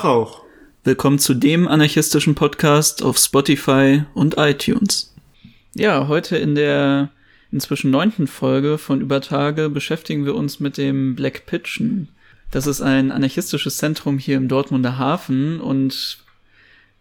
Tag auch. Willkommen zu dem anarchistischen Podcast auf Spotify und iTunes. Ja, heute in der inzwischen neunten Folge von Übertage beschäftigen wir uns mit dem Black Pitchen. Das ist ein anarchistisches Zentrum hier im Dortmunder Hafen und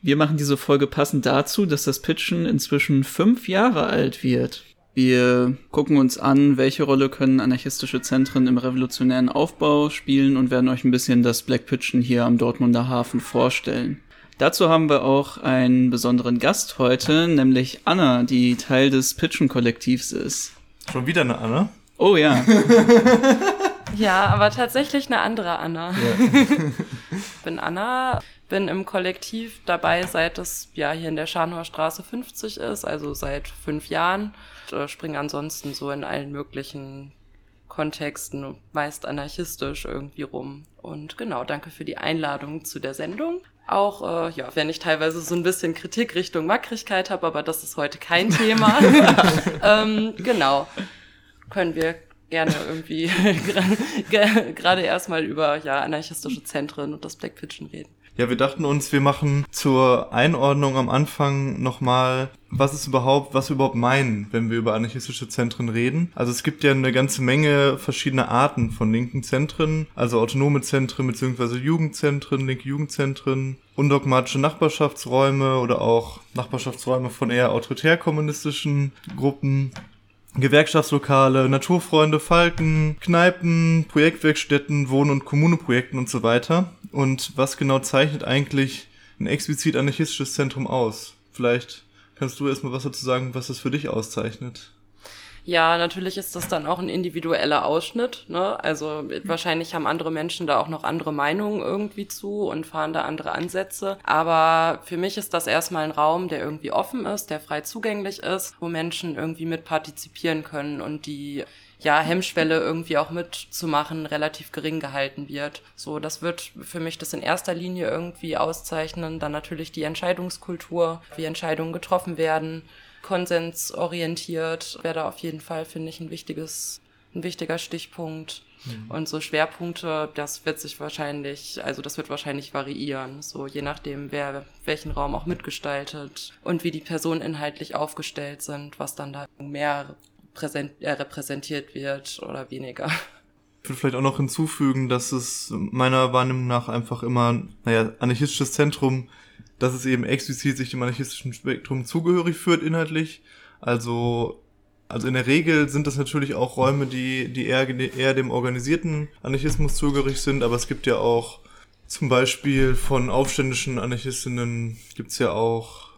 wir machen diese Folge passend dazu, dass das Pitchen inzwischen fünf Jahre alt wird. Wir gucken uns an, welche Rolle können anarchistische Zentren im revolutionären Aufbau spielen und werden euch ein bisschen das Black Pitchen hier am Dortmunder Hafen vorstellen. Dazu haben wir auch einen besonderen Gast heute, nämlich Anna, die Teil des Pitchen-Kollektivs ist. Schon wieder eine Anna? Oh ja. ja, aber tatsächlich eine andere Anna. Ja. ich bin Anna, bin im Kollektiv dabei, seit es ja hier in der Scharnhauer Straße 50 ist, also seit fünf Jahren. Äh, springe ansonsten so in allen möglichen Kontexten, meist anarchistisch irgendwie rum. Und genau, danke für die Einladung zu der Sendung. Auch, äh, ja, wenn ich teilweise so ein bisschen Kritik Richtung Mackrigkeit habe, aber das ist heute kein Thema. ähm, genau, können wir gerne irgendwie gerade erstmal über ja, anarchistische Zentren und das Black Pitchen reden. Ja, wir dachten uns, wir machen zur Einordnung am Anfang nochmal, was ist überhaupt, was wir überhaupt meinen, wenn wir über anarchistische Zentren reden. Also es gibt ja eine ganze Menge verschiedene Arten von linken Zentren, also autonome Zentren bzw. Jugendzentren, linke Jugendzentren, undogmatische Nachbarschaftsräume oder auch Nachbarschaftsräume von eher autoritär-kommunistischen Gruppen. Gewerkschaftslokale, Naturfreunde, Falken, Kneipen, Projektwerkstätten, Wohn- und Kommuneprojekten und so weiter. Und was genau zeichnet eigentlich ein explizit anarchistisches Zentrum aus? Vielleicht kannst du erstmal was dazu sagen, was das für dich auszeichnet. Ja, natürlich ist das dann auch ein individueller Ausschnitt. Ne? Also wahrscheinlich haben andere Menschen da auch noch andere Meinungen irgendwie zu und fahren da andere Ansätze. Aber für mich ist das erstmal ein Raum, der irgendwie offen ist, der frei zugänglich ist, wo Menschen irgendwie mit partizipieren können und die ja, Hemmschwelle irgendwie auch mitzumachen relativ gering gehalten wird. So, das wird für mich das in erster Linie irgendwie auszeichnen. Dann natürlich die Entscheidungskultur, wie Entscheidungen getroffen werden, konsensorientiert, wäre da auf jeden Fall, finde ich, ein wichtiges, ein wichtiger Stichpunkt. Mhm. Und so Schwerpunkte, das wird sich wahrscheinlich, also das wird wahrscheinlich variieren, so je nachdem, wer welchen Raum auch mitgestaltet und wie die Personen inhaltlich aufgestellt sind, was dann da mehr präsent, äh, repräsentiert wird oder weniger. Ich würde vielleicht auch noch hinzufügen, dass es meiner Wahrnehmung nach einfach immer, naja, anarchistisches Zentrum, dass es eben explizit sich dem anarchistischen Spektrum zugehörig führt inhaltlich. Also, also in der Regel sind das natürlich auch Räume, die, die eher, eher dem organisierten Anarchismus zugehörig sind, aber es gibt ja auch zum Beispiel von aufständischen Anarchistinnen gibt's ja auch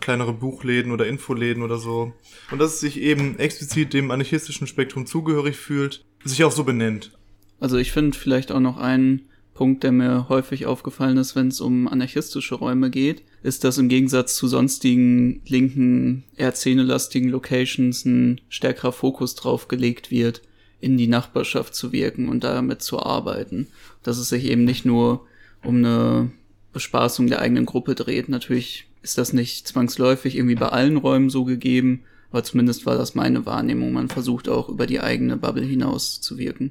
kleinere Buchläden oder Infoläden oder so. Und dass es sich eben explizit dem anarchistischen Spektrum zugehörig fühlt, sich auch so benennt. Also ich finde vielleicht auch noch einen Punkt, der mir häufig aufgefallen ist, wenn es um anarchistische Räume geht, ist, dass im Gegensatz zu sonstigen linken, eher szenelastigen Locations ein stärkerer Fokus drauf gelegt wird, in die Nachbarschaft zu wirken und damit zu arbeiten. Dass es sich eben nicht nur um eine Bespaßung der eigenen Gruppe dreht. Natürlich ist das nicht zwangsläufig irgendwie bei allen Räumen so gegeben, aber zumindest war das meine Wahrnehmung. Man versucht auch über die eigene Bubble hinaus zu wirken.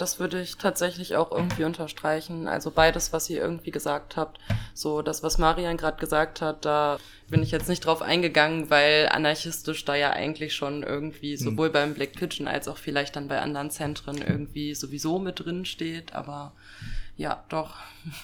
Das würde ich tatsächlich auch irgendwie unterstreichen. Also beides, was ihr irgendwie gesagt habt. So, das, was Marian gerade gesagt hat, da bin ich jetzt nicht drauf eingegangen, weil anarchistisch da ja eigentlich schon irgendwie hm. sowohl beim Black Pigeon als auch vielleicht dann bei anderen Zentren irgendwie sowieso mit drin steht. Aber ja, doch.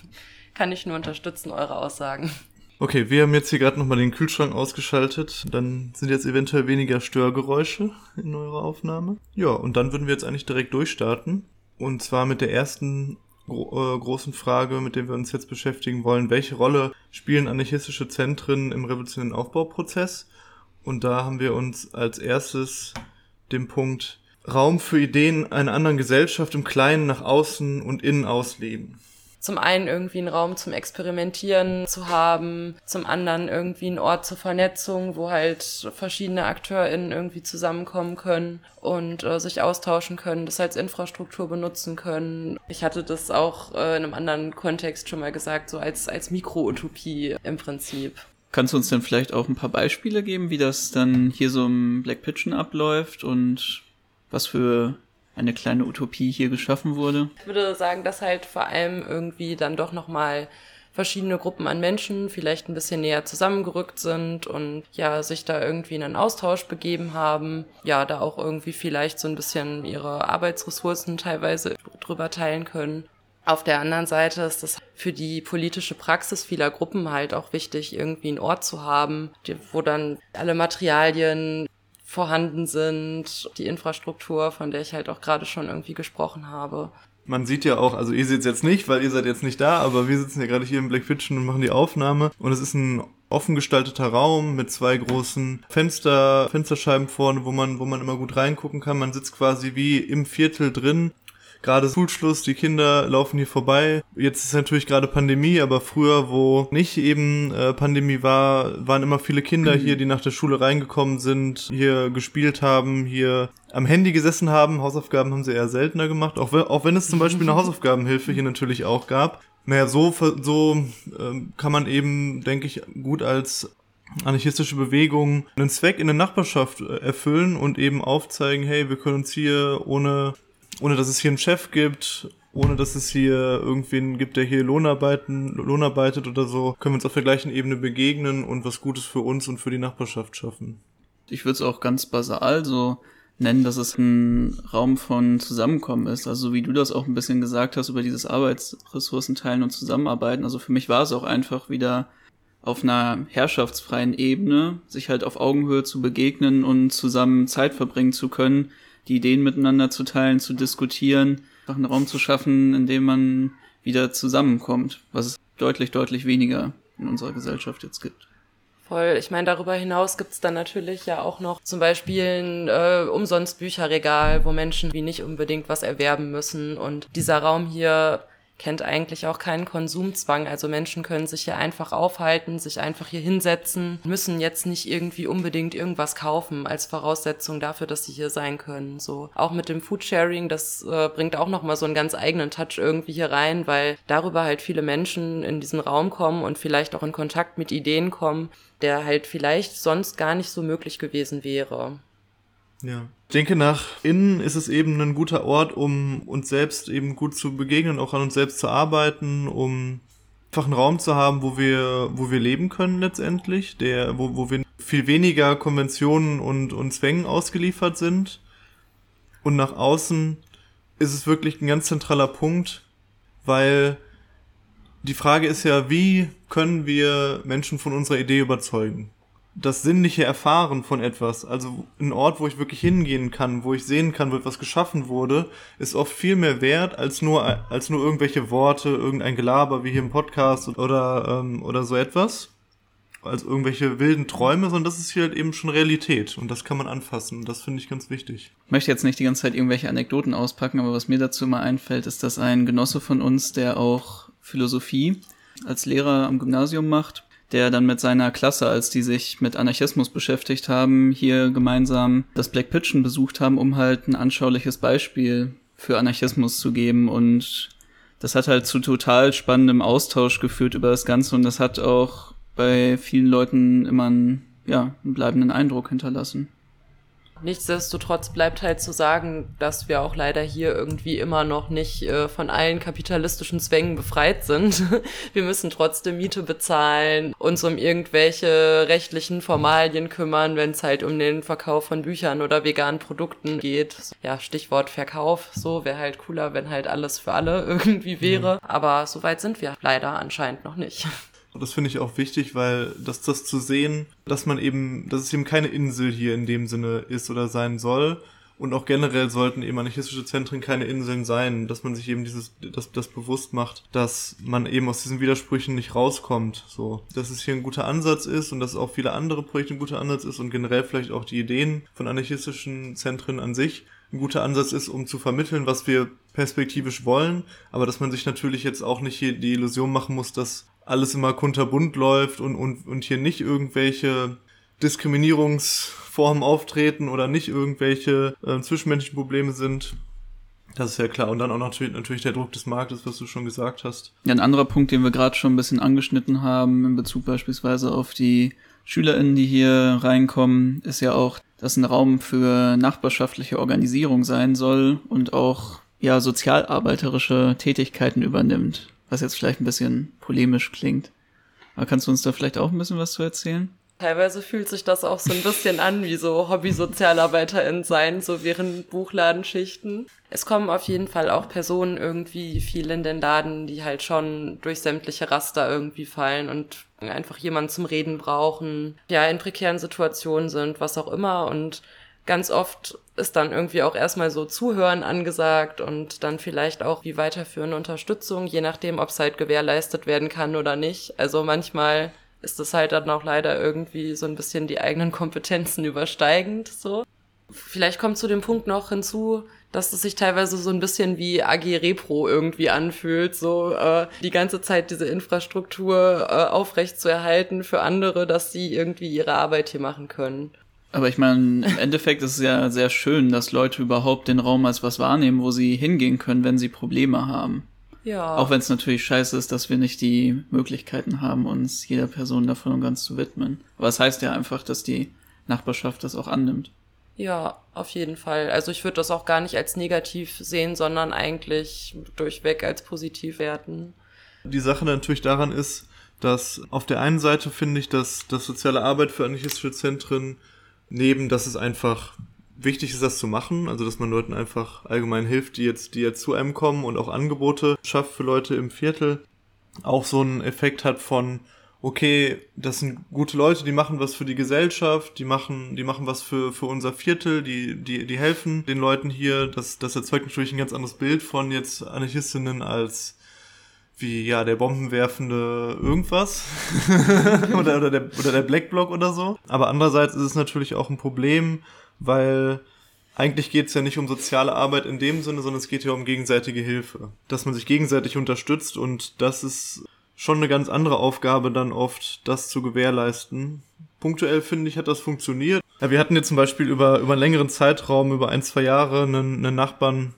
Kann ich nur unterstützen, eure Aussagen. Okay, wir haben jetzt hier gerade nochmal den Kühlschrank ausgeschaltet. Dann sind jetzt eventuell weniger Störgeräusche in eurer Aufnahme. Ja, und dann würden wir jetzt eigentlich direkt durchstarten. Und zwar mit der ersten gro äh, großen Frage, mit der wir uns jetzt beschäftigen wollen. Welche Rolle spielen anarchistische Zentren im revolutionären Aufbauprozess? Und da haben wir uns als erstes den Punkt Raum für Ideen einer anderen Gesellschaft im Kleinen nach außen und innen ausleben zum einen irgendwie einen Raum zum Experimentieren zu haben, zum anderen irgendwie einen Ort zur Vernetzung, wo halt verschiedene AkteurInnen irgendwie zusammenkommen können und äh, sich austauschen können, das als Infrastruktur benutzen können. Ich hatte das auch äh, in einem anderen Kontext schon mal gesagt, so als, als Mikro-Utopie im Prinzip. Kannst du uns denn vielleicht auch ein paar Beispiele geben, wie das dann hier so im Black Pitchen abläuft und was für eine kleine Utopie hier geschaffen wurde. Ich würde sagen, dass halt vor allem irgendwie dann doch nochmal verschiedene Gruppen an Menschen vielleicht ein bisschen näher zusammengerückt sind und ja, sich da irgendwie in einen Austausch begeben haben. Ja, da auch irgendwie vielleicht so ein bisschen ihre Arbeitsressourcen teilweise drüber teilen können. Auf der anderen Seite ist es für die politische Praxis vieler Gruppen halt auch wichtig, irgendwie einen Ort zu haben, wo dann alle Materialien vorhanden sind, die Infrastruktur, von der ich halt auch gerade schon irgendwie gesprochen habe. Man sieht ja auch, also ihr seht es jetzt nicht, weil ihr seid jetzt nicht da, aber wir sitzen ja gerade hier im Black Fiction und machen die Aufnahme und es ist ein offen gestalteter Raum mit zwei großen Fenster, Fensterscheiben vorne, wo man, wo man immer gut reingucken kann. Man sitzt quasi wie im Viertel drin gerade Schulschluss, die Kinder laufen hier vorbei. Jetzt ist natürlich gerade Pandemie, aber früher, wo nicht eben äh, Pandemie war, waren immer viele Kinder hier, die nach der Schule reingekommen sind, hier gespielt haben, hier am Handy gesessen haben. Hausaufgaben haben sie eher seltener gemacht, auch, auch wenn es zum Beispiel eine Hausaufgabenhilfe hier natürlich auch gab. Naja, so, so ähm, kann man eben, denke ich, gut als anarchistische Bewegung einen Zweck in der Nachbarschaft äh, erfüllen und eben aufzeigen, hey, wir können uns hier ohne ohne dass es hier einen Chef gibt, ohne dass es hier irgendwen gibt, der hier Lohnarbeiten, Lohn arbeitet oder so, können wir uns auf der gleichen Ebene begegnen und was Gutes für uns und für die Nachbarschaft schaffen. Ich würde es auch ganz basal so nennen, dass es ein Raum von Zusammenkommen ist. Also wie du das auch ein bisschen gesagt hast über dieses Arbeitsressourcen teilen und zusammenarbeiten. Also für mich war es auch einfach wieder auf einer herrschaftsfreien Ebene, sich halt auf Augenhöhe zu begegnen und zusammen Zeit verbringen zu können, die Ideen miteinander zu teilen, zu diskutieren, einfach einen Raum zu schaffen, in dem man wieder zusammenkommt, was es deutlich, deutlich weniger in unserer Gesellschaft jetzt gibt. Voll. Ich meine, darüber hinaus gibt's dann natürlich ja auch noch zum Beispiel ein äh, umsonst Bücherregal, wo Menschen wie nicht unbedingt was erwerben müssen. Und dieser Raum hier kennt eigentlich auch keinen Konsumzwang. Also Menschen können sich hier einfach aufhalten, sich einfach hier hinsetzen, müssen jetzt nicht irgendwie unbedingt irgendwas kaufen als Voraussetzung dafür, dass sie hier sein können. So auch mit dem Foodsharing, das äh, bringt auch noch mal so einen ganz eigenen Touch irgendwie hier rein, weil darüber halt viele Menschen in diesen Raum kommen und vielleicht auch in Kontakt mit Ideen kommen, der halt vielleicht sonst gar nicht so möglich gewesen wäre. Ja. Ich denke, nach innen ist es eben ein guter Ort, um uns selbst eben gut zu begegnen, auch an uns selbst zu arbeiten, um einfach einen Raum zu haben, wo wir, wo wir leben können letztendlich, der, wo, wo wir viel weniger Konventionen und, und Zwängen ausgeliefert sind. Und nach außen ist es wirklich ein ganz zentraler Punkt, weil die Frage ist ja, wie können wir Menschen von unserer Idee überzeugen? Das sinnliche Erfahren von etwas, also ein Ort, wo ich wirklich hingehen kann, wo ich sehen kann, wo etwas geschaffen wurde, ist oft viel mehr wert als nur als nur irgendwelche Worte, irgendein Gelaber wie hier im Podcast oder ähm, oder so etwas, als irgendwelche wilden Träume, sondern das ist hier halt eben schon Realität und das kann man anfassen. Und das finde ich ganz wichtig. Ich möchte jetzt nicht die ganze Zeit irgendwelche Anekdoten auspacken, aber was mir dazu immer einfällt, ist, dass ein Genosse von uns, der auch Philosophie als Lehrer am Gymnasium macht, der dann mit seiner Klasse, als die sich mit Anarchismus beschäftigt haben, hier gemeinsam das Black Pitchen besucht haben, um halt ein anschauliches Beispiel für Anarchismus zu geben und das hat halt zu total spannendem Austausch geführt über das Ganze und das hat auch bei vielen Leuten immer einen, ja, einen bleibenden Eindruck hinterlassen. Nichtsdestotrotz bleibt halt zu sagen, dass wir auch leider hier irgendwie immer noch nicht äh, von allen kapitalistischen Zwängen befreit sind. wir müssen trotzdem Miete bezahlen, uns um irgendwelche rechtlichen Formalien kümmern, wenn es halt um den Verkauf von Büchern oder veganen Produkten geht. Ja, Stichwort Verkauf. So wäre halt cooler, wenn halt alles für alle irgendwie wäre. Mhm. Aber so weit sind wir leider anscheinend noch nicht. Und das finde ich auch wichtig, weil das, das zu sehen, dass man eben, dass es eben keine Insel hier in dem Sinne ist oder sein soll. Und auch generell sollten eben anarchistische Zentren keine Inseln sein, dass man sich eben dieses, das, das bewusst macht, dass man eben aus diesen Widersprüchen nicht rauskommt. So, dass es hier ein guter Ansatz ist und dass auch viele andere Projekte ein guter Ansatz ist und generell vielleicht auch die Ideen von anarchistischen Zentren an sich ein guter Ansatz ist, um zu vermitteln, was wir perspektivisch wollen, aber dass man sich natürlich jetzt auch nicht hier die Illusion machen muss, dass alles immer kunterbunt läuft und, und, und hier nicht irgendwelche Diskriminierungsformen auftreten oder nicht irgendwelche äh, zwischenmenschlichen Probleme sind. Das ist ja klar. Und dann auch natürlich, natürlich der Druck des Marktes, was du schon gesagt hast. Ja, ein anderer Punkt, den wir gerade schon ein bisschen angeschnitten haben, in Bezug beispielsweise auf die SchülerInnen, die hier reinkommen, ist ja auch das ein Raum für nachbarschaftliche Organisierung sein soll und auch ja sozialarbeiterische Tätigkeiten übernimmt, was jetzt vielleicht ein bisschen polemisch klingt. Aber kannst du uns da vielleicht auch ein bisschen was zu erzählen? Teilweise fühlt sich das auch so ein bisschen an wie so Hobby-SozialarbeiterInnen sein, so während Buchladenschichten. Es kommen auf jeden Fall auch Personen irgendwie viel in den Laden, die halt schon durch sämtliche Raster irgendwie fallen und einfach jemanden zum Reden brauchen, ja, in prekären Situationen sind, was auch immer und ganz oft ist dann irgendwie auch erstmal so Zuhören angesagt und dann vielleicht auch wie weiterführende Unterstützung, je nachdem, ob es halt gewährleistet werden kann oder nicht. Also manchmal ist es halt dann auch leider irgendwie so ein bisschen die eigenen Kompetenzen übersteigend, so. Vielleicht kommt zu dem Punkt noch hinzu, dass es sich teilweise so ein bisschen wie AG Repro irgendwie anfühlt, so äh, die ganze Zeit diese Infrastruktur äh, aufrecht zu erhalten für andere, dass sie irgendwie ihre Arbeit hier machen können. Aber ich meine, im Endeffekt ist es ja sehr schön, dass Leute überhaupt den Raum als was wahrnehmen, wo sie hingehen können, wenn sie Probleme haben. Ja. Auch wenn es natürlich scheiße ist, dass wir nicht die Möglichkeiten haben, uns jeder Person davon und ganz zu widmen. Aber es das heißt ja einfach, dass die Nachbarschaft das auch annimmt. Ja, auf jeden Fall. Also ich würde das auch gar nicht als negativ sehen, sondern eigentlich durchweg als positiv werten. Die Sache natürlich daran ist, dass auf der einen Seite finde ich, dass das soziale Arbeit für anarchistische Zentren neben, dass es einfach wichtig ist, das zu machen, also dass man Leuten einfach allgemein hilft, die jetzt, die jetzt zu einem kommen und auch Angebote schafft für Leute im Viertel, auch so einen Effekt hat von, okay, das sind gute Leute, die machen was für die Gesellschaft, die machen, die machen was für, für unser Viertel, die, die, die helfen den Leuten hier. Das, das erzeugt natürlich ein ganz anderes Bild von jetzt Anarchistinnen als wie, ja, der bombenwerfende irgendwas. oder, oder, der, oder der Black Block oder so. Aber andererseits ist es natürlich auch ein Problem, weil eigentlich geht es ja nicht um soziale Arbeit in dem Sinne, sondern es geht ja um gegenseitige Hilfe. Dass man sich gegenseitig unterstützt und das ist schon eine ganz andere Aufgabe dann oft, das zu gewährleisten. Punktuell finde ich, hat das funktioniert. Ja, wir hatten jetzt zum Beispiel über, über einen längeren Zeitraum, über ein, zwei Jahre, einen, einen Nachbarn,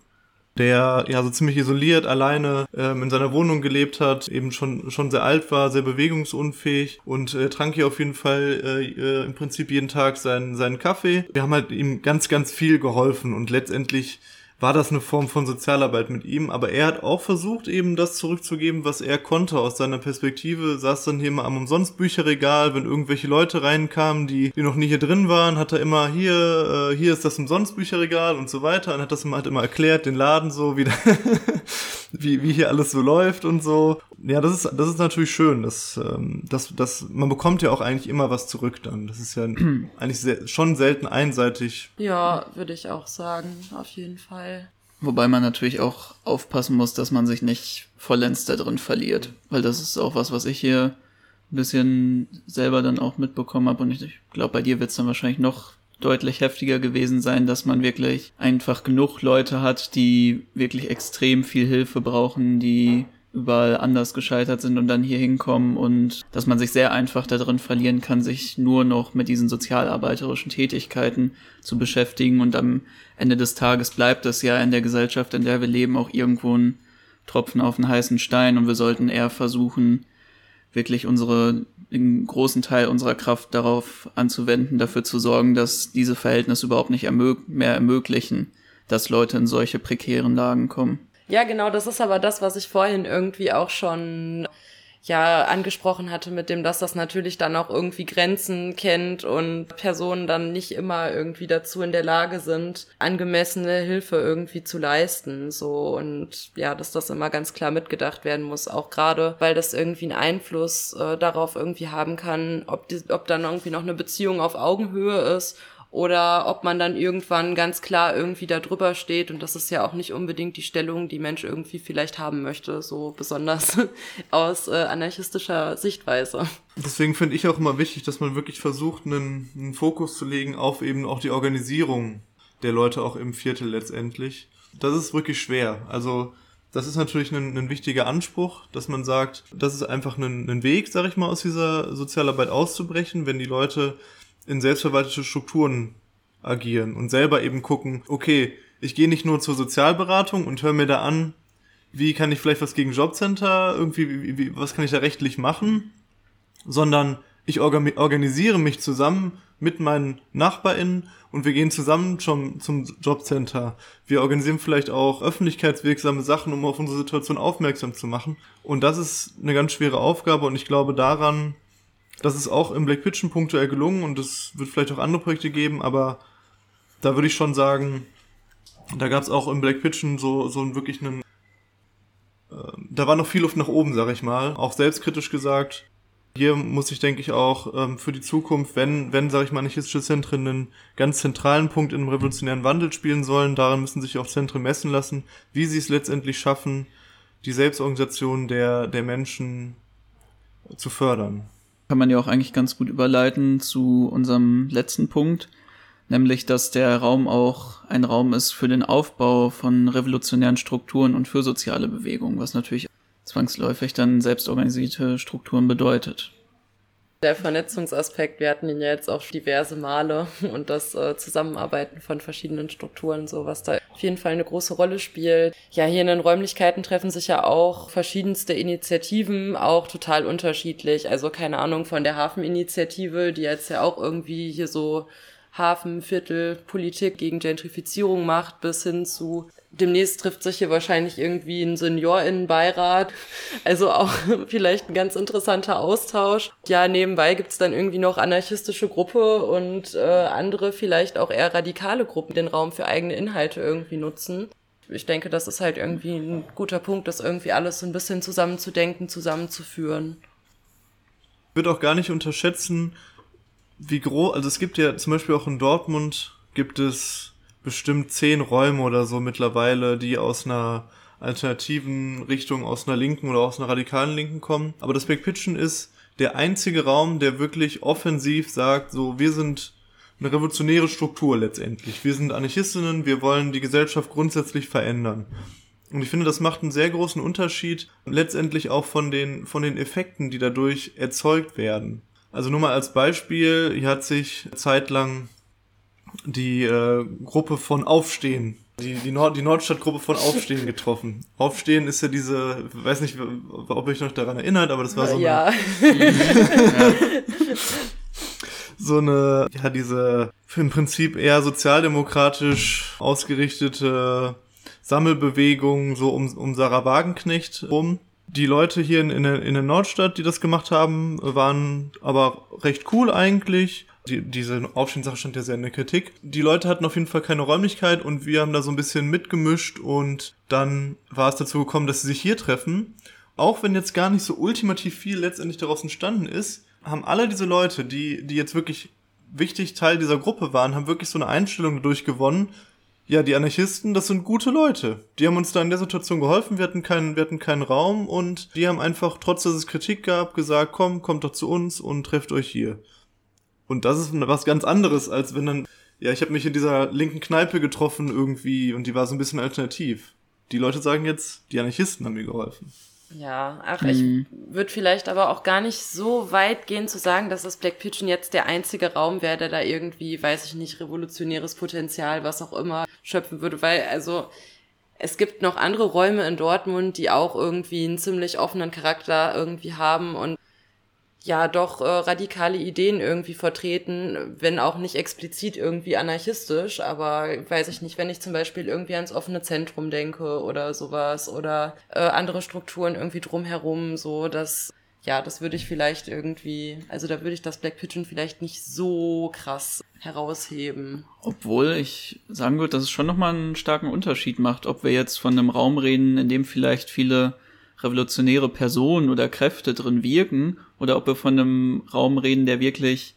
der ja so ziemlich isoliert alleine ähm, in seiner Wohnung gelebt hat, eben schon schon sehr alt war, sehr bewegungsunfähig und äh, trank hier auf jeden Fall äh, äh, im Prinzip jeden Tag seinen seinen Kaffee. Wir haben halt ihm ganz ganz viel geholfen und letztendlich war das eine Form von Sozialarbeit mit ihm, aber er hat auch versucht, eben das zurückzugeben, was er konnte aus seiner Perspektive, saß dann hier mal am Umsonstbücherregal, wenn irgendwelche Leute reinkamen, die, die noch nie hier drin waren, hat er immer hier, äh, hier ist das Umsonstbücherregal und so weiter und hat das immer, hat immer erklärt, den Laden so, wie, wie, wie hier alles so läuft und so. Ja, das ist, das ist natürlich schön, dass, ähm, dass, dass man bekommt ja auch eigentlich immer was zurück dann. Das ist ja eigentlich sehr, schon selten einseitig. Ja, würde ich auch sagen, auf jeden Fall. Fall. Wobei man natürlich auch aufpassen muss, dass man sich nicht vollends da drin verliert. Weil das ist auch was, was ich hier ein bisschen selber dann auch mitbekommen habe. Und ich glaube, bei dir wird es dann wahrscheinlich noch deutlich heftiger gewesen sein, dass man wirklich einfach genug Leute hat, die wirklich extrem viel Hilfe brauchen, die überall anders gescheitert sind und dann hier hinkommen und dass man sich sehr einfach darin verlieren kann, sich nur noch mit diesen sozialarbeiterischen Tätigkeiten zu beschäftigen und am Ende des Tages bleibt das ja in der Gesellschaft, in der wir leben, auch irgendwo ein Tropfen auf einen heißen Stein und wir sollten eher versuchen, wirklich unsere, einen großen Teil unserer Kraft darauf anzuwenden, dafür zu sorgen, dass diese Verhältnisse überhaupt nicht mehr ermöglichen, dass Leute in solche prekären Lagen kommen. Ja, genau, das ist aber das, was ich vorhin irgendwie auch schon ja angesprochen hatte mit dem, dass das natürlich dann auch irgendwie Grenzen kennt und Personen dann nicht immer irgendwie dazu in der Lage sind, angemessene Hilfe irgendwie zu leisten, so. Und ja, dass das immer ganz klar mitgedacht werden muss, auch gerade, weil das irgendwie einen Einfluss äh, darauf irgendwie haben kann, ob die, ob dann irgendwie noch eine Beziehung auf Augenhöhe ist oder ob man dann irgendwann ganz klar irgendwie da drüber steht und das ist ja auch nicht unbedingt die Stellung, die Mensch irgendwie vielleicht haben möchte, so besonders aus äh, anarchistischer Sichtweise. Deswegen finde ich auch immer wichtig, dass man wirklich versucht, einen, einen Fokus zu legen auf eben auch die Organisierung der Leute auch im Viertel letztendlich. Das ist wirklich schwer. Also das ist natürlich ein, ein, wichtiger Anspruch, dass man sagt, das ist einfach ein, ein Weg, sag ich mal, aus dieser Sozialarbeit auszubrechen, wenn die Leute in selbstverwaltete Strukturen agieren und selber eben gucken, okay, ich gehe nicht nur zur Sozialberatung und höre mir da an, wie kann ich vielleicht was gegen Jobcenter, irgendwie, wie, wie, was kann ich da rechtlich machen, sondern ich organisiere mich zusammen mit meinen NachbarInnen und wir gehen zusammen schon zum Jobcenter. Wir organisieren vielleicht auch öffentlichkeitswirksame Sachen, um auf unsere Situation aufmerksam zu machen. Und das ist eine ganz schwere Aufgabe und ich glaube daran, das ist auch im Black Pitchen punktuell gelungen und es wird vielleicht auch andere Projekte geben, aber da würde ich schon sagen, da gab es auch im Black Pitchen so, so einen wirklich einen, äh, da war noch viel Luft nach oben, sag ich mal. Auch selbstkritisch gesagt, hier muss ich, denke ich, auch ähm, für die Zukunft, wenn, wenn, sage ich mal, anarchistische Zentren einen ganz zentralen Punkt in einem revolutionären Wandel spielen sollen, daran müssen sich auch Zentren messen lassen, wie sie es letztendlich schaffen, die Selbstorganisation der, der Menschen zu fördern. Kann man ja auch eigentlich ganz gut überleiten zu unserem letzten Punkt, nämlich dass der Raum auch ein Raum ist für den Aufbau von revolutionären Strukturen und für soziale Bewegungen, was natürlich zwangsläufig dann selbstorganisierte Strukturen bedeutet. Der Vernetzungsaspekt, wir hatten ihn ja jetzt auch diverse Male und das äh, Zusammenarbeiten von verschiedenen Strukturen, so was da auf jeden Fall eine große Rolle spielt. Ja, hier in den Räumlichkeiten treffen sich ja auch verschiedenste Initiativen, auch total unterschiedlich. Also keine Ahnung von der Hafeninitiative, die jetzt ja auch irgendwie hier so Hafenviertel Politik gegen Gentrifizierung macht, bis hin zu demnächst trifft sich hier wahrscheinlich irgendwie ein Seniorinnenbeirat. Also auch vielleicht ein ganz interessanter Austausch. Ja, nebenbei gibt's dann irgendwie noch anarchistische Gruppe und äh, andere vielleicht auch eher radikale Gruppen, den Raum für eigene Inhalte irgendwie nutzen. Ich denke, das ist halt irgendwie ein guter Punkt, das irgendwie alles so ein bisschen zusammenzudenken, zusammenzuführen. Ich würde auch gar nicht unterschätzen, wie groß, also es gibt ja zum Beispiel auch in Dortmund gibt es bestimmt zehn Räume oder so mittlerweile, die aus einer alternativen Richtung, aus einer linken oder aus einer radikalen linken kommen. Aber das Backpitchen ist der einzige Raum, der wirklich offensiv sagt, so, wir sind eine revolutionäre Struktur letztendlich. Wir sind Anarchistinnen, wir wollen die Gesellschaft grundsätzlich verändern. Und ich finde, das macht einen sehr großen Unterschied, letztendlich auch von den, von den Effekten, die dadurch erzeugt werden. Also nur mal als Beispiel, hier hat sich zeitlang die äh, Gruppe von Aufstehen, die, die, Nord die Nordstadtgruppe von Aufstehen getroffen. Aufstehen ist ja diese, weiß nicht, ob ihr euch noch daran erinnert, aber das war so eine, ja. so eine, ja, diese im Prinzip eher sozialdemokratisch ausgerichtete Sammelbewegung so um, um Sarah Wagenknecht rum. Die Leute hier in, in, der, in der Nordstadt, die das gemacht haben, waren aber recht cool eigentlich die, diese Aufstehenssache stand ja sehr in der Kritik. Die Leute hatten auf jeden Fall keine Räumlichkeit und wir haben da so ein bisschen mitgemischt und dann war es dazu gekommen, dass sie sich hier treffen. Auch wenn jetzt gar nicht so ultimativ viel letztendlich daraus entstanden ist, haben alle diese Leute, die, die jetzt wirklich wichtig Teil dieser Gruppe waren, haben wirklich so eine Einstellung dadurch gewonnen. Ja, die Anarchisten, das sind gute Leute. Die haben uns da in der Situation geholfen, wir hatten keinen, wir hatten keinen Raum und die haben einfach, trotz dass es Kritik gab, gesagt, komm, kommt doch zu uns und trefft euch hier. Und das ist was ganz anderes, als wenn dann, ja, ich habe mich in dieser linken Kneipe getroffen irgendwie und die war so ein bisschen alternativ. Die Leute sagen jetzt, die Anarchisten haben mir geholfen. Ja, ach, ich mhm. würde vielleicht aber auch gar nicht so weit gehen zu sagen, dass das Black Pigeon jetzt der einzige Raum wäre, der da irgendwie, weiß ich nicht, revolutionäres Potenzial, was auch immer, schöpfen würde, weil also es gibt noch andere Räume in Dortmund, die auch irgendwie einen ziemlich offenen Charakter irgendwie haben und ja doch äh, radikale Ideen irgendwie vertreten, wenn auch nicht explizit irgendwie anarchistisch, aber weiß ich nicht, wenn ich zum Beispiel irgendwie ans offene Zentrum denke oder sowas oder äh, andere Strukturen irgendwie drumherum, so dass ja, das würde ich vielleicht irgendwie, also da würde ich das Black Pigeon vielleicht nicht so krass herausheben. Obwohl ich sagen würde, dass es schon nochmal einen starken Unterschied macht, ob wir jetzt von einem Raum reden, in dem vielleicht viele revolutionäre Personen oder Kräfte drin wirken oder ob wir von einem Raum reden, der wirklich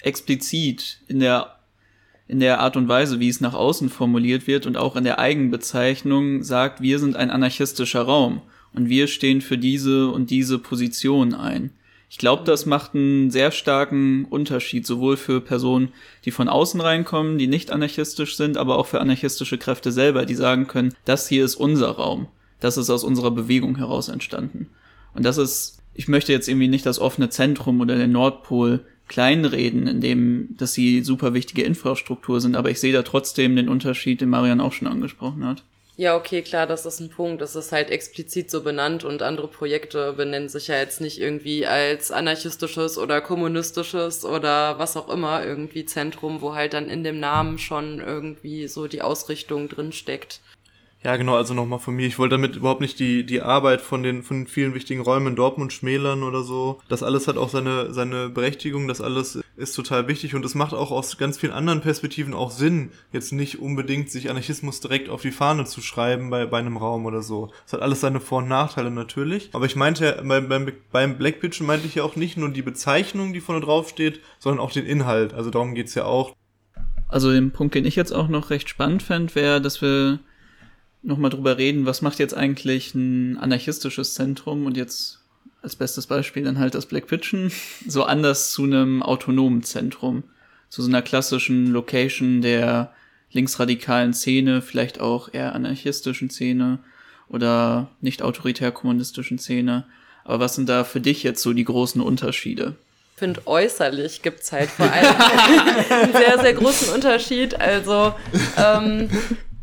explizit in der in der Art und Weise, wie es nach außen formuliert wird und auch in der Eigenbezeichnung sagt, wir sind ein anarchistischer Raum und wir stehen für diese und diese Position ein. Ich glaube, das macht einen sehr starken Unterschied, sowohl für Personen, die von außen reinkommen, die nicht anarchistisch sind, aber auch für anarchistische Kräfte selber, die sagen können, das hier ist unser Raum das ist aus unserer Bewegung heraus entstanden. Und das ist, ich möchte jetzt irgendwie nicht das offene Zentrum oder den Nordpol kleinreden, in dem, dass sie super wichtige Infrastruktur sind, aber ich sehe da trotzdem den Unterschied, den Marian auch schon angesprochen hat. Ja, okay, klar, das ist ein Punkt. Das ist halt explizit so benannt und andere Projekte benennen sich ja jetzt nicht irgendwie als anarchistisches oder kommunistisches oder was auch immer irgendwie Zentrum, wo halt dann in dem Namen schon irgendwie so die Ausrichtung drin steckt. Ja, genau, also nochmal von mir. Ich wollte damit überhaupt nicht die, die Arbeit von den, von den vielen wichtigen Räumen in Dortmund schmälern oder so. Das alles hat auch seine, seine Berechtigung, das alles ist total wichtig und es macht auch aus ganz vielen anderen Perspektiven auch Sinn, jetzt nicht unbedingt sich Anarchismus direkt auf die Fahne zu schreiben bei, bei einem Raum oder so. Es hat alles seine Vor- und Nachteile natürlich. Aber ich meinte, beim, beim, beim Black Pitchen meinte ich ja auch nicht nur die Bezeichnung, die vorne drauf steht, sondern auch den Inhalt. Also darum geht's ja auch. Also den Punkt, den ich jetzt auch noch recht spannend fände, wäre, dass wir nochmal drüber reden, was macht jetzt eigentlich ein anarchistisches Zentrum und jetzt als bestes Beispiel dann halt das Black Pigeon so anders zu einem autonomen Zentrum, zu so einer klassischen Location der linksradikalen Szene, vielleicht auch eher anarchistischen Szene oder nicht autoritär kommunistischen Szene. Aber was sind da für dich jetzt so die großen Unterschiede? Ich finde, äußerlich gibt's halt vor allem einen sehr, sehr großen Unterschied. Also ähm,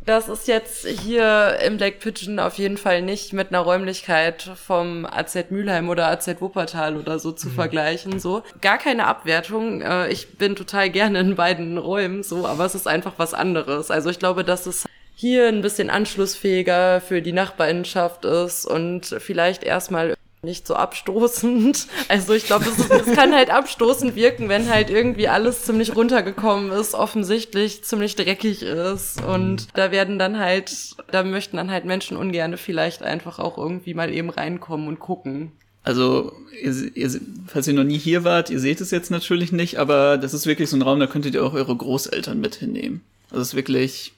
das ist jetzt hier im Black Pigeon auf jeden Fall nicht mit einer Räumlichkeit vom AZ Mülheim oder AZ Wuppertal oder so zu mhm. vergleichen, so. Gar keine Abwertung. Äh, ich bin total gerne in beiden Räumen, so, aber es ist einfach was anderes. Also ich glaube, dass es hier ein bisschen anschlussfähiger für die Nachbarinnenschaft ist und vielleicht erstmal nicht so abstoßend. Also ich glaube, es, kann halt abstoßend wirken, wenn halt irgendwie alles ziemlich runtergekommen ist, offensichtlich ziemlich dreckig ist. Und da werden dann halt, da möchten dann halt Menschen ungerne vielleicht einfach auch irgendwie mal eben reinkommen und gucken. Also, ihr, ihr, falls ihr noch nie hier wart, ihr seht es jetzt natürlich nicht, aber das ist wirklich so ein Raum, da könntet ihr auch eure Großeltern mit hinnehmen. Also es ist wirklich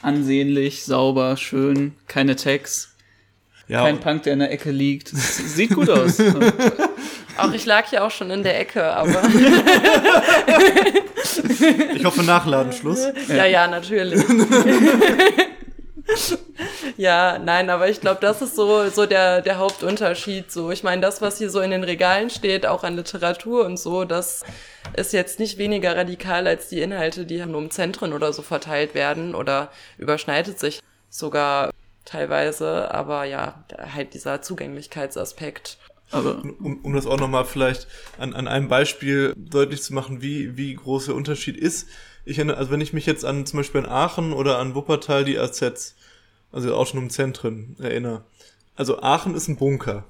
ansehnlich, sauber, schön, keine Tags. Ja, Kein Punk, der in der Ecke liegt. sieht gut aus. auch ich lag ja auch schon in der Ecke, aber. ich hoffe, Nachladenschluss. Ja, ja, natürlich. ja, nein, aber ich glaube, das ist so, so der, der Hauptunterschied. So, ich meine, das, was hier so in den Regalen steht, auch an Literatur und so, das ist jetzt nicht weniger radikal als die Inhalte, die nur im Zentren oder so verteilt werden oder überschneidet sich sogar teilweise, aber ja, halt dieser Zugänglichkeitsaspekt. Aber um, um das auch nochmal vielleicht an, an einem Beispiel deutlich zu machen, wie, wie groß der Unterschied ist. Ich also wenn ich mich jetzt an zum Beispiel an Aachen oder an Wuppertal die AZs, also autonomen Zentren, erinnere. Also Aachen ist ein Bunker.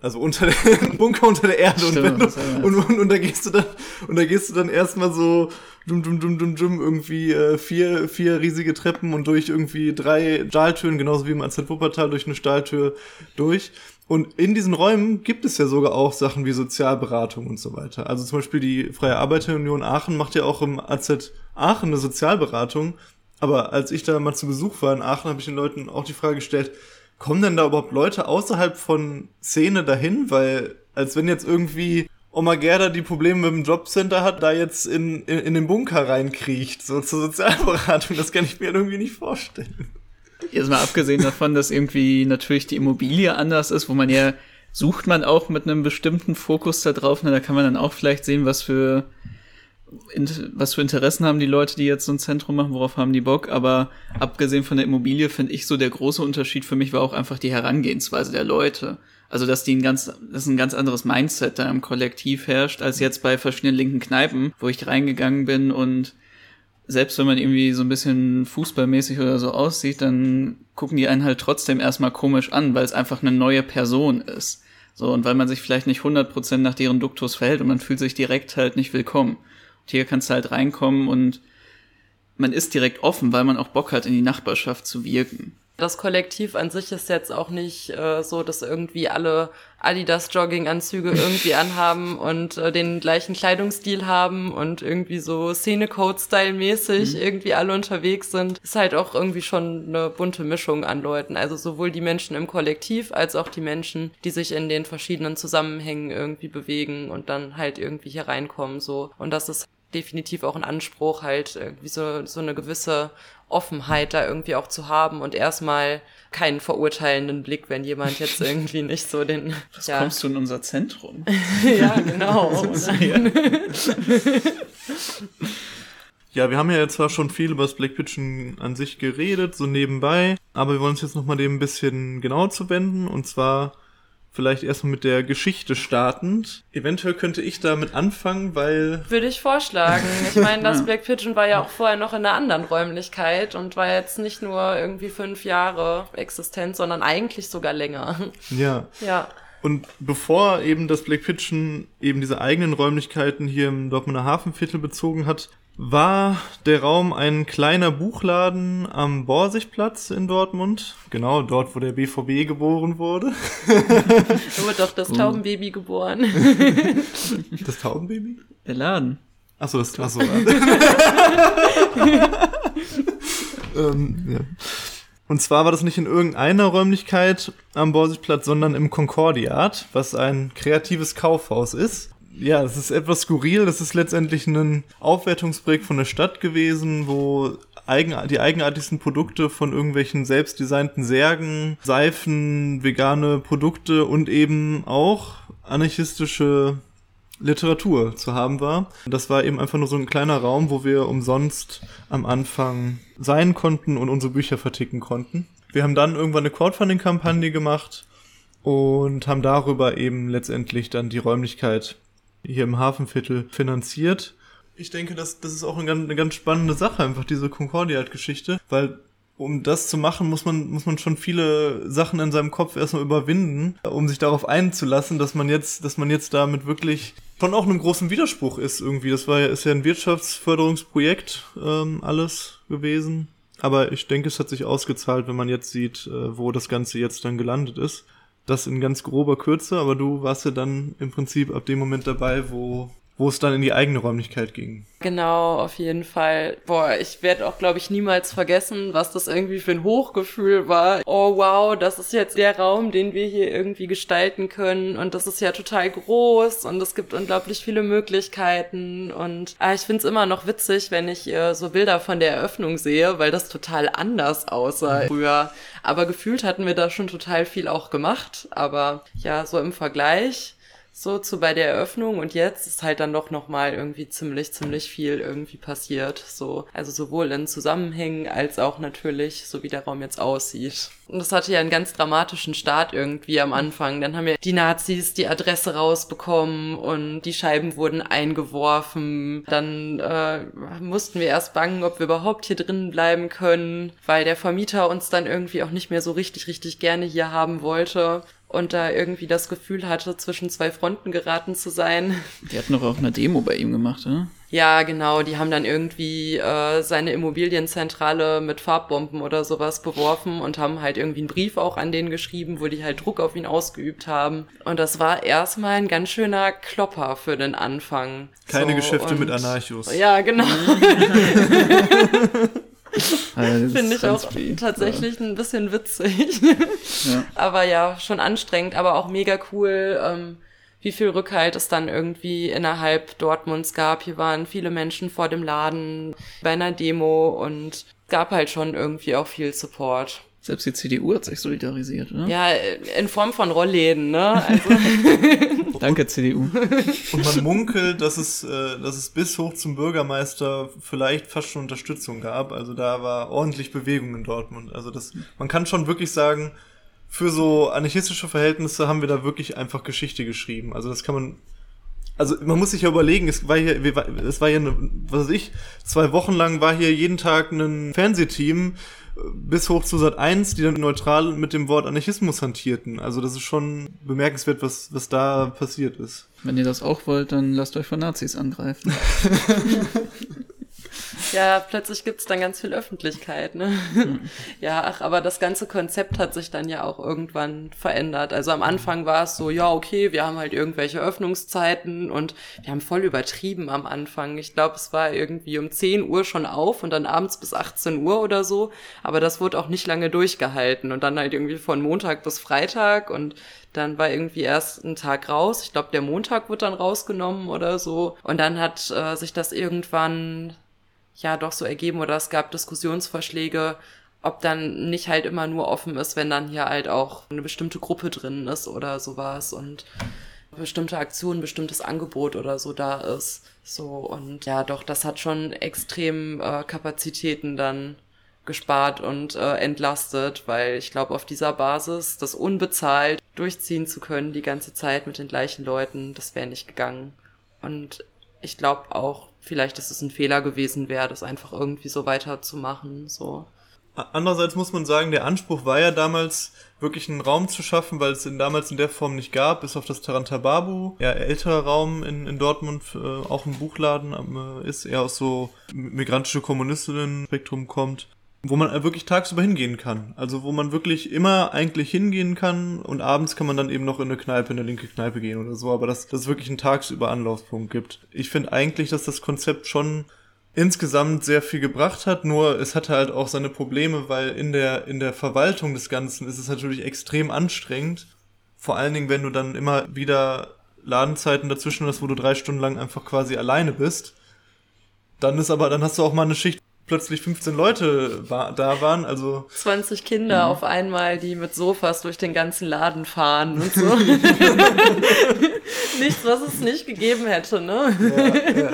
Also unter der Bunker unter der Erde Stimmt, und, du, und, und, und da gehst du dann und da gehst du dann erstmal so dum dum dum dum dum irgendwie äh, vier vier riesige Treppen und durch irgendwie drei Stahltüren genauso wie im AZ Wuppertal durch eine Stahltür durch und in diesen Räumen gibt es ja sogar auch Sachen wie Sozialberatung und so weiter. Also zum Beispiel die Freie Arbeiterunion Aachen macht ja auch im AZ Aachen eine Sozialberatung. Aber als ich da mal zu Besuch war in Aachen, habe ich den Leuten auch die Frage gestellt, kommen denn da überhaupt Leute außerhalb von Szene dahin? Weil, als wenn jetzt irgendwie Oma Gerda, die Probleme mit dem Jobcenter hat, da jetzt in, in, in den Bunker reinkriecht, so zur Sozialberatung, das kann ich mir irgendwie nicht vorstellen. Jetzt mal abgesehen davon, dass irgendwie natürlich die Immobilie anders ist, wo man ja sucht man auch mit einem bestimmten Fokus da drauf, ne, da kann man dann auch vielleicht sehen, was für was für Interessen haben die Leute, die jetzt so ein Zentrum machen, worauf haben die Bock, aber abgesehen von der Immobilie finde ich so der große Unterschied für mich war auch einfach die Herangehensweise der Leute. Also, dass die ein ganz, dass ein ganz anderes Mindset da im Kollektiv herrscht, als jetzt bei verschiedenen linken Kneipen, wo ich reingegangen bin und selbst wenn man irgendwie so ein bisschen fußballmäßig oder so aussieht, dann gucken die einen halt trotzdem erstmal komisch an, weil es einfach eine neue Person ist. So, und weil man sich vielleicht nicht 100% nach deren Duktus verhält und man fühlt sich direkt halt nicht willkommen. Hier kannst du halt reinkommen und man ist direkt offen, weil man auch Bock hat, in die Nachbarschaft zu wirken. Das Kollektiv an sich ist jetzt auch nicht äh, so, dass irgendwie alle Adidas Jogginganzüge irgendwie anhaben und äh, den gleichen Kleidungsstil haben und irgendwie so Szene-Code-Style-mäßig mhm. irgendwie alle unterwegs sind. Ist halt auch irgendwie schon eine bunte Mischung an Leuten. Also sowohl die Menschen im Kollektiv als auch die Menschen, die sich in den verschiedenen Zusammenhängen irgendwie bewegen und dann halt irgendwie hier reinkommen so. Und das ist definitiv auch ein Anspruch, halt irgendwie so, so eine gewisse Offenheit da irgendwie auch zu haben und erstmal keinen verurteilenden Blick, wenn jemand jetzt irgendwie nicht so den. Was ja. kommst du in unser Zentrum? ja, genau. Ja, wir haben ja jetzt zwar schon viel über das Black Pigeon an sich geredet, so nebenbei, aber wir wollen uns jetzt nochmal dem ein bisschen genauer zu wenden und zwar vielleicht erstmal mit der Geschichte startend. Eventuell könnte ich damit anfangen, weil. Würde ich vorschlagen. Ich meine, das Black Pigeon war ja auch vorher noch in einer anderen Räumlichkeit und war jetzt nicht nur irgendwie fünf Jahre existent, sondern eigentlich sogar länger. Ja. Ja. Und bevor eben das Black Pigeon eben diese eigenen Räumlichkeiten hier im Dortmunder Hafenviertel bezogen hat, war der Raum ein kleiner Buchladen am Borsigplatz in Dortmund. Genau, dort, wo der BVB geboren wurde. Da wurde doch das Taubenbaby geboren. Das Taubenbaby? Der Laden. Achso, das achso. ähm, ja. Und zwar war das nicht in irgendeiner Räumlichkeit am Borsigplatz, sondern im Concordiat, was ein kreatives Kaufhaus ist. Ja, es ist etwas skurril. Das ist letztendlich ein Aufwertungsprojekt von der Stadt gewesen, wo eigen, die eigenartigsten Produkte von irgendwelchen selbstdesignten Särgen, Seifen, vegane Produkte und eben auch anarchistische Literatur zu haben war. Das war eben einfach nur so ein kleiner Raum, wo wir umsonst am Anfang sein konnten und unsere Bücher verticken konnten. Wir haben dann irgendwann eine Crowdfunding-Kampagne gemacht und haben darüber eben letztendlich dann die Räumlichkeit hier im Hafenviertel finanziert. Ich denke, das, das ist auch eine ganz, eine ganz spannende Sache, einfach diese Concordiat-Geschichte, weil um das zu machen, muss man, muss man schon viele Sachen in seinem Kopf erstmal überwinden, um sich darauf einzulassen, dass man jetzt, dass man jetzt damit wirklich schon auch einem großen Widerspruch ist irgendwie. Das war ja, ist ja ein Wirtschaftsförderungsprojekt, ähm, alles gewesen. Aber ich denke, es hat sich ausgezahlt, wenn man jetzt sieht, äh, wo das Ganze jetzt dann gelandet ist. Das in ganz grober Kürze, aber du warst ja dann im Prinzip ab dem Moment dabei, wo, wo es dann in die eigene Räumlichkeit ging. Genau, auf jeden Fall. Boah, ich werde auch, glaube ich, niemals vergessen, was das irgendwie für ein Hochgefühl war. Oh wow, das ist jetzt der Raum, den wir hier irgendwie gestalten können. Und das ist ja total groß und es gibt unglaublich viele Möglichkeiten. Und ah, ich find's immer noch witzig, wenn ich äh, so Bilder von der Eröffnung sehe, weil das total anders aussah früher. Aber gefühlt hatten wir da schon total viel auch gemacht. Aber ja, so im Vergleich so zu bei der Eröffnung. Und jetzt ist halt dann doch noch mal irgendwie ziemlich ziemlich viel irgendwie passiert. So also sowohl in Zusammenhängen als auch natürlich so wie der Raum jetzt aussieht. Und das hatte ja einen ganz dramatischen Start irgendwie am Anfang. Dann haben ja die Nazis die Adresse rausbekommen und die Scheiben wurden eingeworfen. Dann äh, mussten wir erst bangen ob wir überhaupt hier drin bleiben können weil der Vermieter uns dann irgendwie auch nicht mehr so richtig richtig gerne hier haben wollte und da irgendwie das Gefühl hatte, zwischen zwei Fronten geraten zu sein. Die hatten doch auch eine Demo bei ihm gemacht, oder? Ja, genau, die haben dann irgendwie äh, seine Immobilienzentrale mit Farbbomben oder sowas beworfen und haben halt irgendwie einen Brief auch an den geschrieben, wo die halt Druck auf ihn ausgeübt haben. Und das war erstmal ein ganz schöner Klopper für den Anfang. Keine So, Geschäfte und- mit Anarchos. Ja, genau. Also, Finde ich auch Sunspeed, tatsächlich ein bisschen witzig. Ja. Aber ja, schon anstrengend, aber auch mega cool, ähm, wie viel Rückhalt es dann irgendwie innerhalb Dortmunds gab. Hier waren viele Menschen vor dem Laden bei einer Demo und gab halt schon irgendwie auch viel Support. Selbst die CDU hat sich solidarisiert, oder? Ja, in Form von Rollläden, ne? Also, Danke, CDU. Und man munkelt, dass es, äh, dass es bis hoch zum Bürgermeister vielleicht fast schon Unterstützung gab. Also da war ordentlich Bewegung in Dortmund. Also das, man kann schon wirklich sagen, für so anarchistische Verhältnisse haben wir da wirklich einfach Geschichte geschrieben. Also das kann man, also man muss sich ja überlegen, es war hier, wir war- es war hier, eine, was weiß ich, zwei Wochen lang war hier jeden Tag ein Fernsehteam bis hoch zu Sat 1, die dann neutral mit dem Wort Anarchismus hantierten. Also das ist schon bemerkenswert, was, was da passiert ist. Wenn ihr das auch wollt, dann lasst euch von Nazis angreifen. ja, plötzlich gibt's dann ganz viel Öffentlichkeit, ne? Ja, ach, aber das ganze Konzept hat sich dann ja auch irgendwann verändert. Also am Anfang war es so, ja, okay, wir haben halt irgendwelche Öffnungszeiten und wir haben voll übertrieben am Anfang. Ich glaube, es war irgendwie um 10 Uhr schon auf und dann abends bis 18 Uhr oder so. Aber das wurde auch nicht lange durchgehalten und dann halt irgendwie von Montag bis Freitag und dann war irgendwie erst ein Tag raus. Ich glaube, der Montag wird dann rausgenommen oder so. Und dann hat äh, sich das irgendwann ja doch so ergeben oder es gab Diskussionsvorschläge, ob dann nicht halt immer nur offen ist, wenn dann hier halt auch eine bestimmte Gruppe drin ist oder sowas. Und bestimmte Aktion, bestimmtes Angebot oder so da ist. So, und ja, doch, das hat schon extrem äh, Kapazitäten dann gespart und äh, entlastet, weil ich glaube, auf dieser Basis das unbezahlt durchziehen zu können, die ganze Zeit mit den gleichen Leuten, das wäre nicht gegangen. Und ich glaube auch, vielleicht, dass es ein Fehler gewesen wäre, das einfach irgendwie so weiterzumachen, so. Andererseits muss man sagen, der Anspruch war ja damals, wirklich einen Raum zu schaffen, weil es ihn damals in der Form nicht gab, bis auf das Tarantababu. Ja, älterer Raum in, in Dortmund, äh, auch ein Buchladen äh, ist, eher aus so migrantische Kommunistinnen-Spektrum kommt wo man wirklich tagsüber hingehen kann. Also wo man wirklich immer eigentlich hingehen kann und abends kann man dann eben noch in eine Kneipe, in eine linke Kneipe gehen oder so, aber dass das wirklich einen tagsüber Anlaufpunkt gibt. Ich finde eigentlich, dass das Konzept schon insgesamt sehr viel gebracht hat, nur es hatte halt auch seine Probleme, weil in der, in der Verwaltung des Ganzen ist es natürlich extrem anstrengend. Vor allen Dingen, wenn du dann immer wieder Ladenzeiten dazwischen hast, wo du drei Stunden lang einfach quasi alleine bist. Dann ist aber, dann hast du auch mal eine Schicht, plötzlich 15 Leute war, da waren, also 20 Kinder mhm. auf einmal, die mit Sofas durch den ganzen Laden fahren und so. Nichts, was es nicht gegeben hätte, ne? Ja, ja.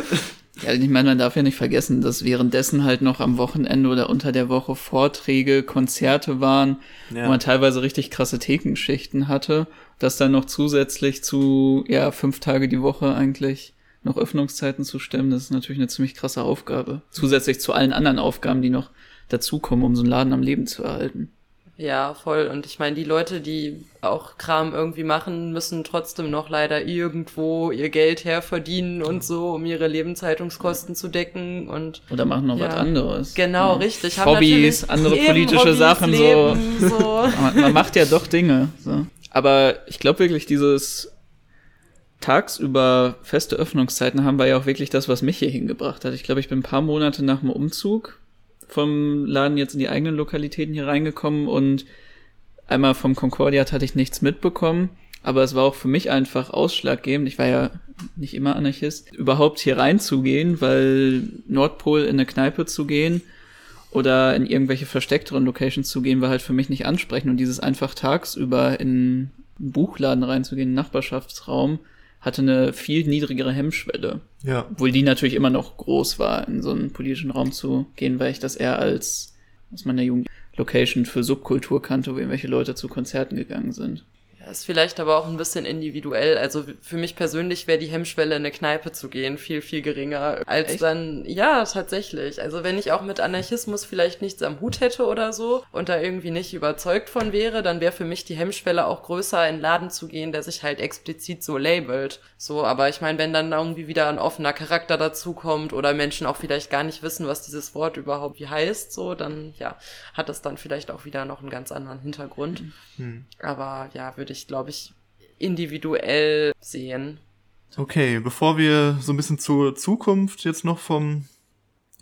Ja, ich meine, man darf ja nicht vergessen, dass währenddessen halt noch am Wochenende oder unter der Woche Vorträge, Konzerte waren, ja. wo man teilweise richtig krasse Thekenschichten hatte, dass dann noch zusätzlich zu, ja, fünf Tage die Woche eigentlich noch Öffnungszeiten zu stemmen, das ist natürlich eine ziemlich krasse Aufgabe. Zusätzlich zu allen anderen Aufgaben, die noch dazukommen, um so einen Laden am Leben zu erhalten. Ja, voll. Und ich meine, die Leute, die auch Kram irgendwie machen, müssen trotzdem noch leider irgendwo ihr Geld herverdienen und so, um ihre Lebenshaltungskosten zu decken und oder machen noch ja, was anderes. Genau, ja. richtig. Hobbys, andere politische Hobbys, Sachen Leben, so. so. man, man, macht ja doch Dinge. So. Aber ich glaube wirklich, dieses tagsüber feste Öffnungszeiten haben war ja auch wirklich das, was mich hier hingebracht hat. Ich glaube, ich bin ein paar Monate nach dem Umzug vom Laden jetzt in die eigenen Lokalitäten hier reingekommen und einmal vom Concordiat hatte ich nichts mitbekommen, aber es war auch für mich einfach ausschlaggebend. Ich war ja nicht immer Anarchist, überhaupt hier reinzugehen, weil Nordpol in eine Kneipe zu gehen oder in irgendwelche versteckteren Locations zu gehen, war halt für mich nicht ansprechend und dieses einfach tagsüber in einen Buchladen reinzugehen, einen Nachbarschaftsraum, hatte eine viel niedrigere Hemmschwelle. Ja. Obwohl die natürlich immer noch groß war, in so einen politischen Raum zu gehen, weil ich das eher als aus meiner Jugend Location für Subkultur kannte, wo irgendwelche Leute zu Konzerten gegangen sind. Ist vielleicht aber auch ein bisschen individuell. Also für mich persönlich wäre die Hemmschwelle, in eine Kneipe zu gehen, viel, viel geringer als Echt? dann, ja, tatsächlich. Also wenn ich auch mit Anarchismus vielleicht nichts am Hut hätte oder so und da irgendwie nicht überzeugt von wäre, dann wäre für mich die Hemmschwelle auch größer, in einen Laden zu gehen, der sich halt explizit so labelt. So, aber ich meine, wenn dann irgendwie wieder ein offener Charakter dazukommt oder Menschen auch vielleicht gar nicht wissen, was dieses Wort überhaupt wie heißt, so, dann, ja, hat es dann vielleicht auch wieder noch einen ganz anderen Hintergrund. Mhm. Aber ja, würde ich, glaube ich, individuell sehen. Okay, bevor wir so ein bisschen zur Zukunft jetzt noch vom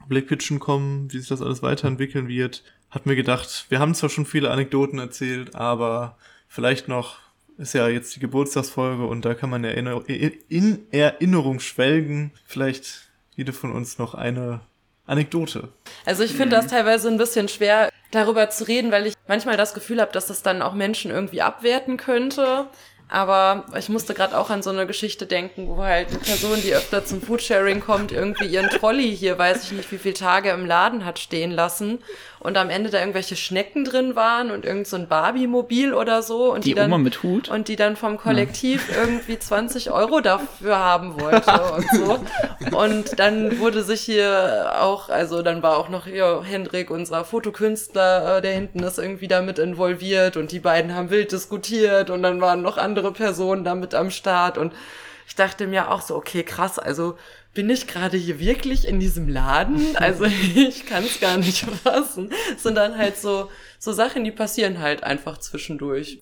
Black Pitchen kommen, wie sich das alles weiterentwickeln wird, hat mir gedacht, wir haben zwar schon viele Anekdoten erzählt, aber vielleicht noch ist ja jetzt die Geburtstagsfolge und da kann man ja in Erinnerung schwelgen. Vielleicht jede von uns noch eine Anekdote. Also ich finde das teilweise ein bisschen schwer, darüber zu reden, weil ich manchmal das Gefühl habe, dass das dann auch Menschen irgendwie abwerten könnte. Aber ich musste gerade auch an so eine Geschichte denken, wo halt eine Person, die öfter zum Foodsharing kommt, irgendwie ihren Trolley hier, weiß ich nicht, wie viele Tage im Laden hat stehen lassen und am Ende da irgendwelche Schnecken drin waren und irgend so ein Barbie-Mobil oder so. Und die, die dann, Oma mit Hut? Und die dann vom Kollektiv ja. irgendwie 20 Euro dafür haben wollte und so. Und dann wurde sich hier auch, also dann war auch noch hier Hendrik, unser Fotokünstler, äh, der hinten ist irgendwie damit involviert und die beiden haben wild diskutiert und dann waren noch andere Personen damit am Start und ich dachte mir auch so, okay, krass, also bin ich gerade hier wirklich in diesem Laden? Also ich kann es gar nicht fassen. Dann halt so, so Sachen, die passieren halt einfach zwischendurch.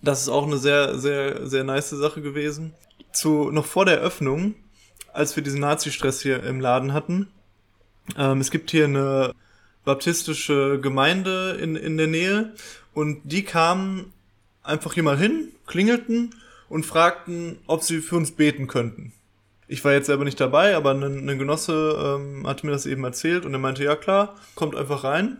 Das ist auch eine sehr, sehr, sehr nice Sache gewesen. Zu, noch vor der Öffnung, als wir diesen Nazi-Stress hier im Laden hatten, ähm, es gibt hier eine baptistische Gemeinde in, in der Nähe und die kamen einfach hier mal hin, klingelten und fragten, ob sie für uns beten könnten. Ich war jetzt selber nicht dabei, aber ein, ein Genosse ähm, hatte mir das eben erzählt und er meinte, ja klar, kommt einfach rein.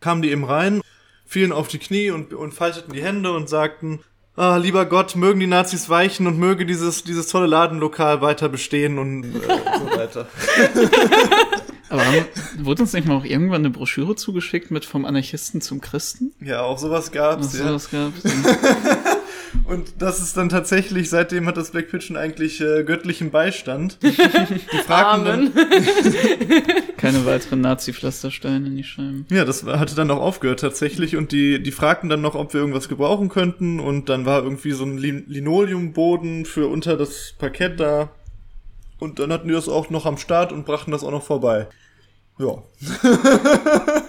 Kamen die eben rein, fielen auf die Knie und, und falteten die Hände und sagten, ah, lieber Gott, mögen die Nazis weichen und möge dieses, dieses tolle Ladenlokal weiter bestehen und äh, so weiter. Aber haben, wurde uns nicht mal auch irgendwann eine Broschüre zugeschickt mit vom Anarchisten zum Christen? Ja, auch sowas gab's. Ja. sowas gab's? Und das ist dann tatsächlich, seitdem hat das Black Pigeon eigentlich äh, göttlichen Beistand. Die fragten Amen. dann, Keine weiteren Nazi-Pflastersteine in die Scheiben. ja, das hatte dann auch aufgehört tatsächlich und die, die fragten dann noch, ob wir irgendwas gebrauchen könnten und dann war irgendwie so ein Lin Linoleumboden für unter das Parkett da und dann hatten die das auch noch am Start und brachten das auch noch vorbei. Ja.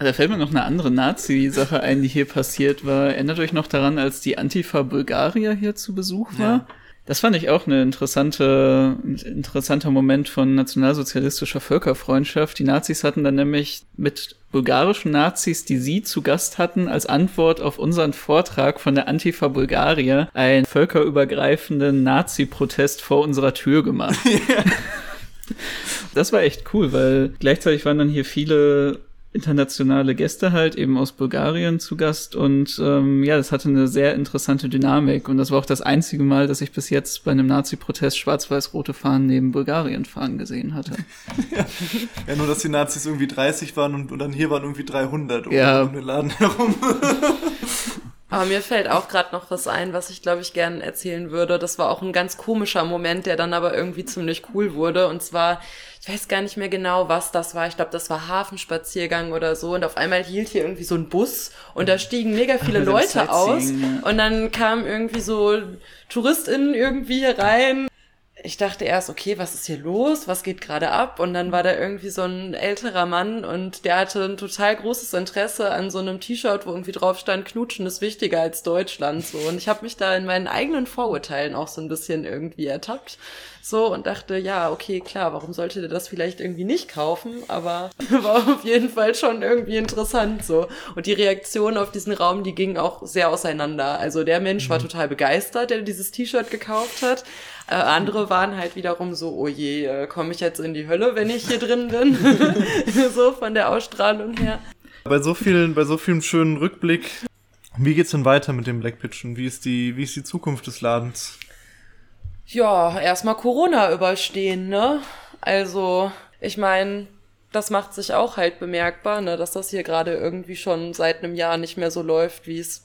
Da fällt mir noch eine andere Nazi-Sache ein, die hier passiert war. Erinnert euch noch daran, als die Antifa Bulgaria hier zu Besuch war? Ja. Das fand ich auch eine interessante, ein interessanter Moment von nationalsozialistischer Völkerfreundschaft. Die Nazis hatten dann nämlich mit bulgarischen Nazis, die sie zu Gast hatten, als Antwort auf unseren Vortrag von der Antifa Bulgaria einen völkerübergreifenden Nazi-Protest vor unserer Tür gemacht. Das war echt cool, weil gleichzeitig waren dann hier viele internationale Gäste halt eben aus Bulgarien zu Gast und ähm, ja, das hatte eine sehr interessante Dynamik und das war auch das einzige Mal, dass ich bis jetzt bei einem Nazi-Protest schwarz-weiß-rote Fahnen neben Bulgarien fahren gesehen hatte. Ja, nur dass die Nazis irgendwie 30 waren und, und dann hier waren irgendwie 300 um, Ja. um den Laden herum. Aber mir fällt auch gerade noch was ein, was ich glaube ich gern erzählen würde. Das war auch ein ganz komischer Moment, der dann aber irgendwie ziemlich cool wurde. Und zwar, ich weiß gar nicht mehr genau, was das war. Ich glaube, das war Hafenspaziergang oder so. Und auf einmal hielt hier irgendwie so ein Bus und da stiegen mega viele Leute aus. Und dann kamen irgendwie so TouristInnen irgendwie hier rein. Ich dachte erst, okay, was ist hier los? Was geht gerade ab? Und dann war da irgendwie so ein älterer Mann und der hatte ein total großes Interesse an so einem T-Shirt, wo irgendwie drauf stand, Knutschen ist wichtiger als Deutschland. So. Und ich habe mich da in meinen eigenen Vorurteilen auch so ein bisschen irgendwie ertappt. So und dachte, ja, okay, klar, warum sollte der das vielleicht irgendwie nicht kaufen? Aber war auf jeden Fall schon irgendwie interessant so. Und die Reaktion auf diesen Raum, die ging auch sehr auseinander. Also der Mensch war total begeistert, der dieses T-Shirt gekauft hat. Äh, andere waren halt wiederum so, oh je, äh, komme ich jetzt in die Hölle, wenn ich hier drin bin? so von der Ausstrahlung her. bei so vielen, bei so vielen schönen Rückblick. Wie geht's denn weiter mit dem Black Pigeon? Wie ist die, wie ist die Zukunft des Ladens? Ja, erstmal Corona überstehen, ne? Also, ich meine, das macht sich auch halt bemerkbar, ne, dass das hier gerade irgendwie schon seit einem Jahr nicht mehr so läuft, wie es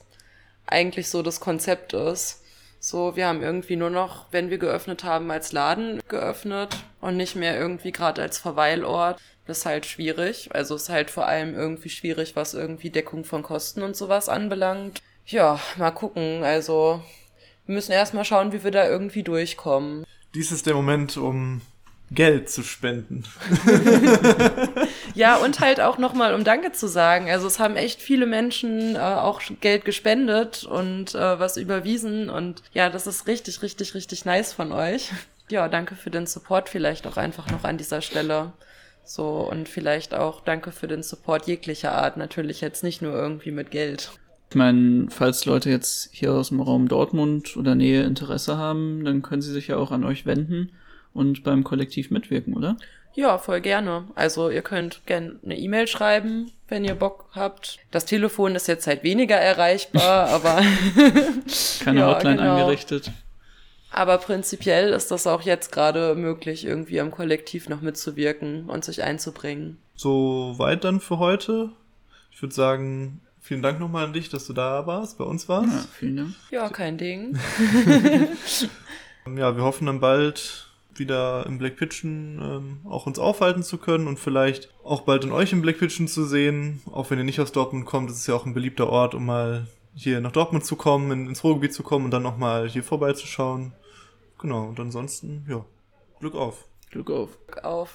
eigentlich so das Konzept ist. So, wir haben irgendwie nur noch, wenn wir geöffnet haben, als Laden geöffnet und nicht mehr irgendwie gerade als Verweilort. Das ist halt schwierig. Also ist halt vor allem irgendwie schwierig, was irgendwie Deckung von Kosten und sowas anbelangt. Ja, mal gucken. Also, wir müssen erstmal schauen, wie wir da irgendwie durchkommen. Dies ist der Moment, um Geld zu spenden. Ja, und halt auch nochmal, um Danke zu sagen. Also es haben echt viele Menschen äh, auch Geld gespendet und äh, was überwiesen. Und ja, das ist richtig, richtig, richtig nice von euch. Ja, danke für den Support vielleicht auch einfach noch an dieser Stelle. So, und vielleicht auch danke für den Support jeglicher Art. Natürlich jetzt nicht nur irgendwie mit Geld. Ich meine, falls Leute jetzt hier aus dem Raum Dortmund oder Nähe Interesse haben, dann können sie sich ja auch an euch wenden und beim Kollektiv mitwirken, oder? Ja, voll gerne. Also ihr könnt gerne eine E-Mail schreiben, wenn ihr Bock habt. Das Telefon ist jetzt halt weniger erreichbar, aber Keine Ja, Hotline genau. eingerichtet. Aber prinzipiell ist das auch jetzt gerade möglich, irgendwie am Kollektiv noch mitzuwirken und sich einzubringen. So weit dann für heute. Ich würde sagen, vielen Dank nochmal an dich, dass du da warst, bei uns warst. Ja, vielen Dank. Ja, kein Ding. Ja, wir hoffen dann bald wieder im Black Pigeon ähm, auch uns aufhalten zu können und vielleicht auch bald in euch im Black Pigeon zu sehen. Auch wenn ihr nicht aus Dortmund kommt, ist es ja auch ein beliebter Ort, um mal hier nach Dortmund zu kommen, in, ins Ruhrgebiet zu kommen und dann nochmal hier vorbeizuschauen. Genau, und ansonsten, ja, Glück auf. Glück auf. Auf.